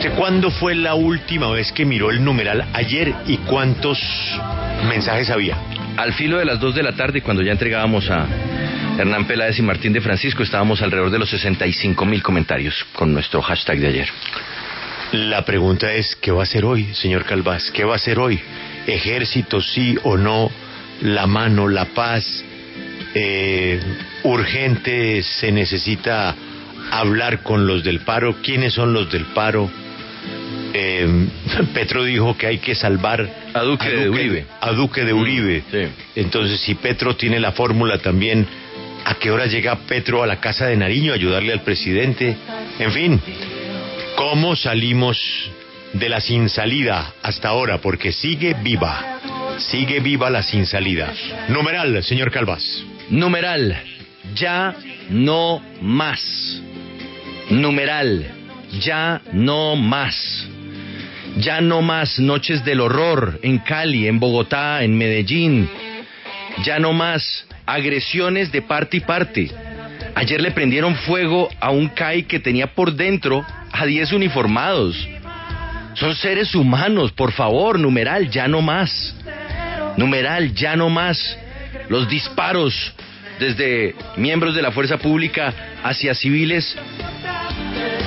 ¿Usted cuándo fue la última vez que miró el numeral ayer y cuántos mensajes había? Al filo de las 2 de la tarde, cuando ya entregábamos a Hernán Peláez y Martín de Francisco, estábamos alrededor de los 65 mil comentarios con nuestro hashtag de ayer. La pregunta es, ¿qué va a hacer hoy, señor Calvás? ¿Qué va a hacer hoy? ¿Ejército sí o no? ¿La mano, la paz? Eh, ¿Urgente se necesita hablar con los del paro? ¿Quiénes son los del paro? Eh, Petro dijo que hay que salvar a Duque, de Uribe. A Duque de Uribe. sí. Entonces, si Petro tiene la fórmula también, ¿a qué hora llega Petro a la casa de Nariño a ayudarle al presidente? En fin, ¿cómo salimos de la sin salida hasta ahora? Porque sigue viva, sigue viva la sin salida. Numeral, señor Calvás. Numeral, ya no más. Numeral, ya no más. Ya no más noches del horror en Cali, en Bogotá, en Medellín. Ya no más agresiones de parte y parte. Ayer le prendieron fuego a un CAI que tenía por dentro a 10 uniformados. Son seres humanos, por favor, numeral, ya no más. Numeral, ya no más. Los disparos desde miembros de la fuerza pública hacia civiles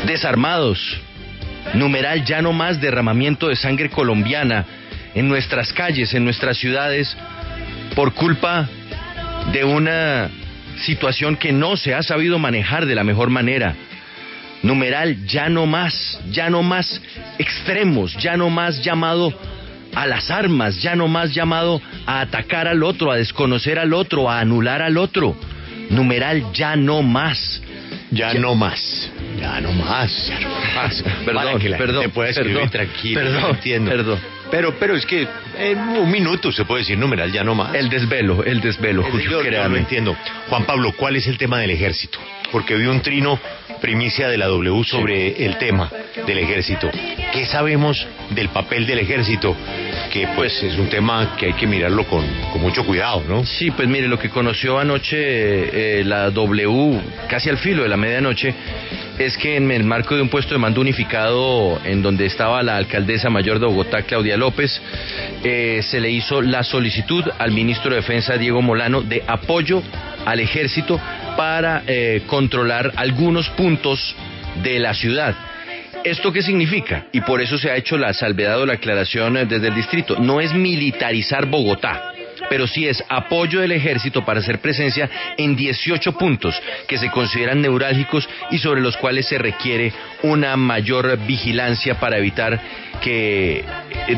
desarmados. Numeral, ya no más derramamiento de sangre colombiana en nuestras calles, en nuestras ciudades, por culpa de una situación que no se ha sabido manejar de la mejor manera. Numeral, ya no más, ya no más extremos, ya no más llamado a las armas, ya no más llamado a atacar al otro, a desconocer al otro, a anular al otro. Numeral, ya no más. Ya, no más, ya no más, ya no más. Perdón, Para que la perdón, gente pueda escribir perdón, tranquilo, perdón, entiendo. perdón. Pero, pero es que en un minuto se puede decir numeral, ya no más. El desvelo, el desvelo, Julio, yo, no entiendo. Juan Pablo, ¿cuál es el tema del ejército? Porque vi un trino primicia de la W sobre el tema del ejército. ¿Qué sabemos del papel del ejército? Que pues es un tema que hay que mirarlo con, con mucho cuidado, ¿no? Sí, pues mire, lo que conoció anoche eh, la W, casi al filo de la medianoche, es que en el marco de un puesto de mando unificado en donde estaba la alcaldesa mayor de Bogotá, Claudia López, eh, se le hizo la solicitud al ministro de Defensa, Diego Molano, de apoyo al ejército para eh, controlar algunos puntos de la ciudad. ¿Esto qué significa? Y por eso se ha hecho la salvedad o la aclaración eh, desde el distrito. No es militarizar Bogotá pero sí es apoyo del ejército para hacer presencia en 18 puntos que se consideran neurálgicos y sobre los cuales se requiere una mayor vigilancia para evitar que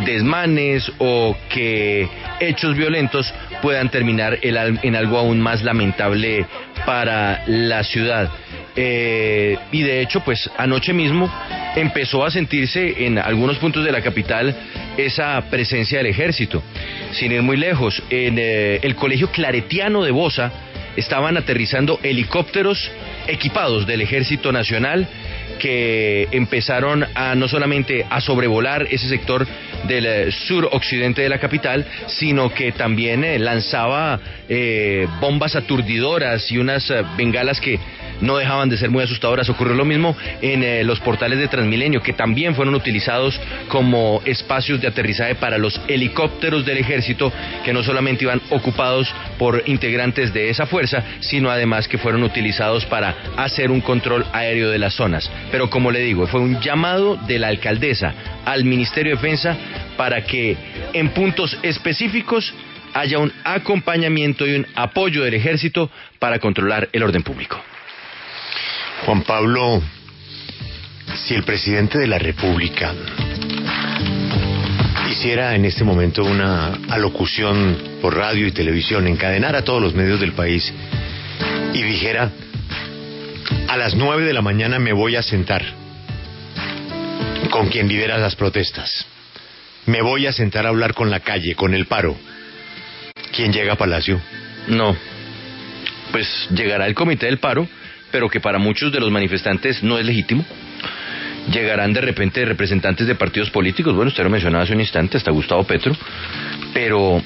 desmanes o que hechos violentos puedan terminar en algo aún más lamentable para la ciudad. Eh, y de hecho, pues anoche mismo empezó a sentirse en algunos puntos de la capital esa presencia del ejército. Sin ir muy lejos, en eh, el colegio claretiano de Bosa estaban aterrizando helicópteros equipados del ejército nacional que empezaron a no solamente a sobrevolar ese sector del eh, suroccidente de la capital, sino que también eh, lanzaba bombas aturdidoras y unas bengalas que no dejaban de ser muy asustadoras. Ocurrió lo mismo en eh, los portales de Transmilenio, que también fueron utilizados como espacios de aterrizaje para los helicópteros del ejército, que no solamente iban ocupados por integrantes de esa fuerza, sino además que fueron utilizados para hacer un control aéreo de las zonas. Pero como le digo, fue un llamado de la alcaldesa al Ministerio de Defensa para que en puntos específicos haya un acompañamiento y un apoyo del ejército para controlar el orden público. Juan Pablo, si el presidente de la República hiciera en este momento una alocución por radio y televisión, encadenara a todos los medios del país y dijera, a las nueve de la mañana me voy a sentar con quien lidera las protestas. Me voy a sentar a hablar con la calle, con el paro. ¿Quién llega a Palacio? No, pues llegará el comité del paro, pero que para muchos de los manifestantes no es legítimo. Llegarán de repente representantes de partidos políticos, bueno, usted lo mencionaba hace un instante, hasta Gustavo Petro, pero,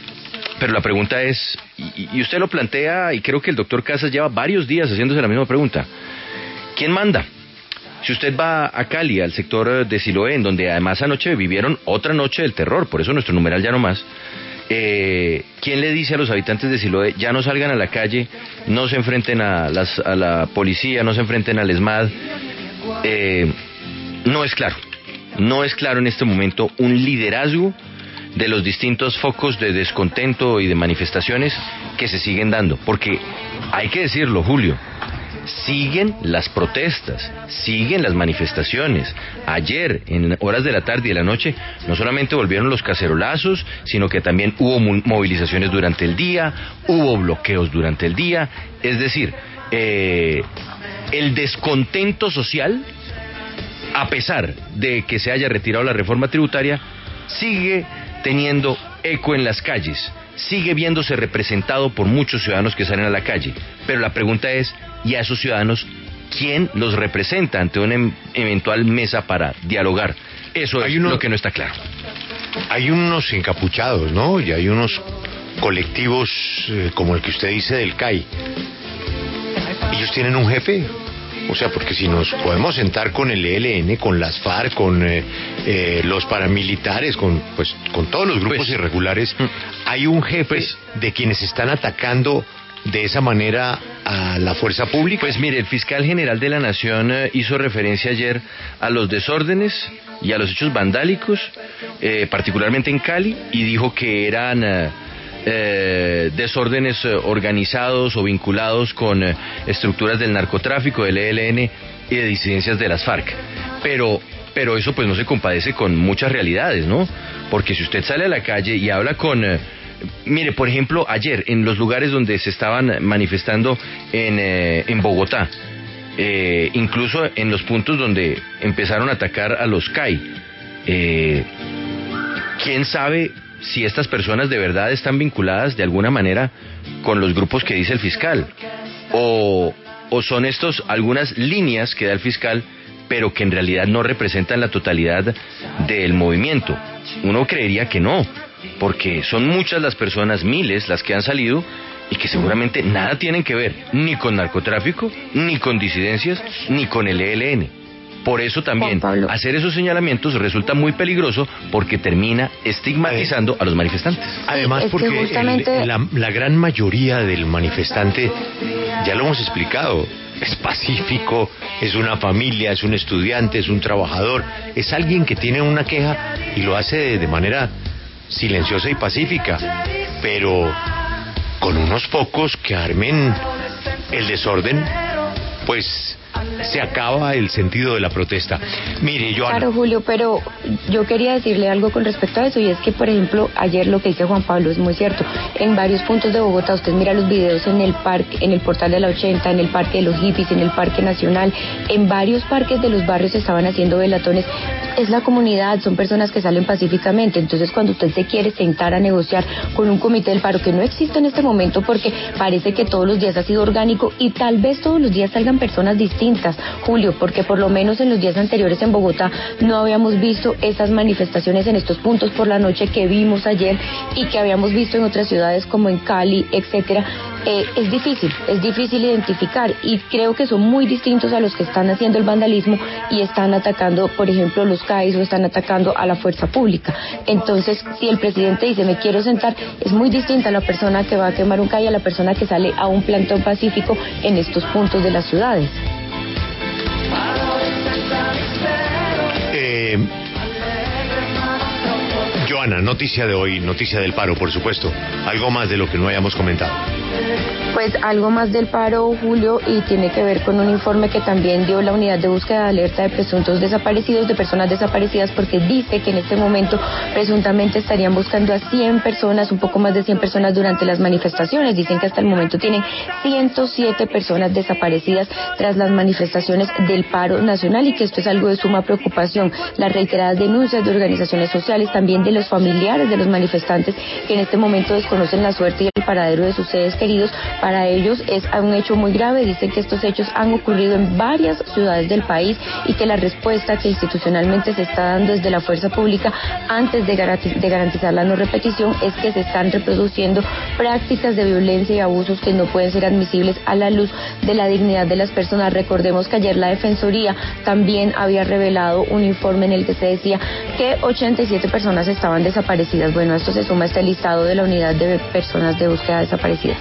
pero la pregunta es, y, y usted lo plantea, y creo que el doctor Casas lleva varios días haciéndose la misma pregunta, ¿quién manda? Si usted va a Cali, al sector de Siloé, en donde además anoche vivieron otra noche del terror, por eso nuestro numeral ya no más, eh, ¿quién le dice a los habitantes de Siloé ya no salgan a la calle, no se enfrenten a, la policía, no se enfrenten al ESMAD? Eh, no es claro, no es claro en este momento un liderazgo de los distintos focos de descontento y de manifestaciones que se siguen dando, porque hay que decirlo, Julio, siguen las protestas, siguen las manifestaciones. Ayer, en horas de la tarde y de la noche, no solamente volvieron los cacerolazos, sino que también hubo movilizaciones durante el día, hubo bloqueos durante el día. Es decir, eh, el descontento social, a pesar de que se haya retirado la reforma tributaria, sigue teniendo eco en las calles sigue viéndose representado por muchos ciudadanos que salen a la calle. Pero la pregunta es, ¿y a esos ciudadanos quién los representa ante una em-, eventual mesa para dialogar? Eso es lo que no está claro. Hay unos encapuchados, ¿no? Y hay unos colectivos eh, como el que usted dice del CAI. Ellos tienen un jefe, o sea, porque si nos podemos sentar con el ELN, con las FARC, con eh, eh, los paramilitares, con pues con todos los grupos pues, irregulares, mm. hay un jefe pues, de quienes están atacando de esa manera a la fuerza pública? Pues mire, el fiscal general de la Nación eh, hizo referencia ayer a los desórdenes y a los hechos vandálicos, particularmente en Cali, y dijo que eran eh, desórdenes eh, organizados o vinculados con eh, estructuras del narcotráfico, del ELN y de disidencias de las FARC. Pero, pero eso pues no se compadece con muchas realidades, ¿no? Porque si usted sale a la calle y habla con... mire, por ejemplo, ayer en los lugares donde se estaban manifestando en, en Bogotá, incluso en los puntos donde empezaron a atacar a los CAI, ¿quién sabe si estas personas de verdad están vinculadas de alguna manera con los grupos que dice el fiscal. O, o son estos algunas líneas que da el fiscal, pero que en realidad no representan la totalidad del movimiento. Uno creería que no, porque son muchas las personas, miles, las que han salido y que seguramente nada tienen que ver ni con narcotráfico, ni con disidencias, ni con el ELN. Por eso también hacer esos señalamientos resulta muy peligroso porque termina estigmatizando a los manifestantes. Además, porque la, gran mayoría del manifestante, ya lo hemos explicado, es pacífico, es una familia, es un estudiante, es un trabajador, es alguien que tiene una queja y lo hace de manera silenciosa y pacífica, pero con unos pocos que armen el desorden, pues se acaba el sentido de la protesta. Mire, yo Claro, Julio, pero yo quería decirle algo con respecto a eso y es que, por ejemplo, ayer lo que dice Juan Pablo es muy cierto. En varios puntos de Bogotá, usted mira los videos en el parque, en el portal de la 80, en el parque de los hippies, en el parque nacional, en varios parques de los barrios estaban haciendo velatones. Es la comunidad, son personas que salen pacíficamente. Entonces, cuando usted se quiere sentar a negociar con un comité del paro que no existe en este momento porque parece que todos los días ha sido orgánico y tal vez todos los días salgan personas distintas Julio, porque por lo menos en los días anteriores en Bogotá no habíamos visto esas manifestaciones en estos puntos por la noche que vimos ayer y que habíamos visto en otras ciudades como en Cali, etcétera. Eh, es difícil, es difícil identificar y creo que son muy distintos a los que están haciendo el vandalismo y están atacando, por ejemplo, los CAIs o están atacando a la fuerza pública. Entonces, si el presidente dice me quiero sentar, es muy distinta la persona que va a quemar un CAI a la persona que sale a un plantón pacífico en estos puntos de las ciudades. Eh, Joana, noticia de hoy, noticia del paro, por supuesto. Algo más de lo que no hayamos comentado. Pues algo más del paro, Julio, y tiene que ver con un informe que también dio la unidad de búsqueda de alerta de presuntos desaparecidos, de personas desaparecidas, porque dice que en este momento presuntamente estarían buscando a 100 personas, un poco más de 100 personas durante las manifestaciones. Dicen que hasta el momento tienen 107 personas desaparecidas tras las manifestaciones del paro nacional y que esto es algo de suma preocupación. Las reiteradas denuncias de organizaciones sociales, también de los familiares de los manifestantes que en este momento desconocen la suerte y el paradero de sus seres queridos, Para ellos es un hecho muy grave, dicen que estos hechos han ocurrido en varias ciudades del país y que la respuesta que institucionalmente se está dando desde la fuerza pública antes de garantizar la no repetición es que se están reproduciendo prácticas de violencia y abusos que no pueden ser admisibles a la luz de la dignidad de las personas. Recordemos que ayer la Defensoría también había revelado un informe en el que se decía que 87 personas estaban desaparecidas. Bueno, esto se suma a este listado de la unidad de personas de búsqueda desaparecidas.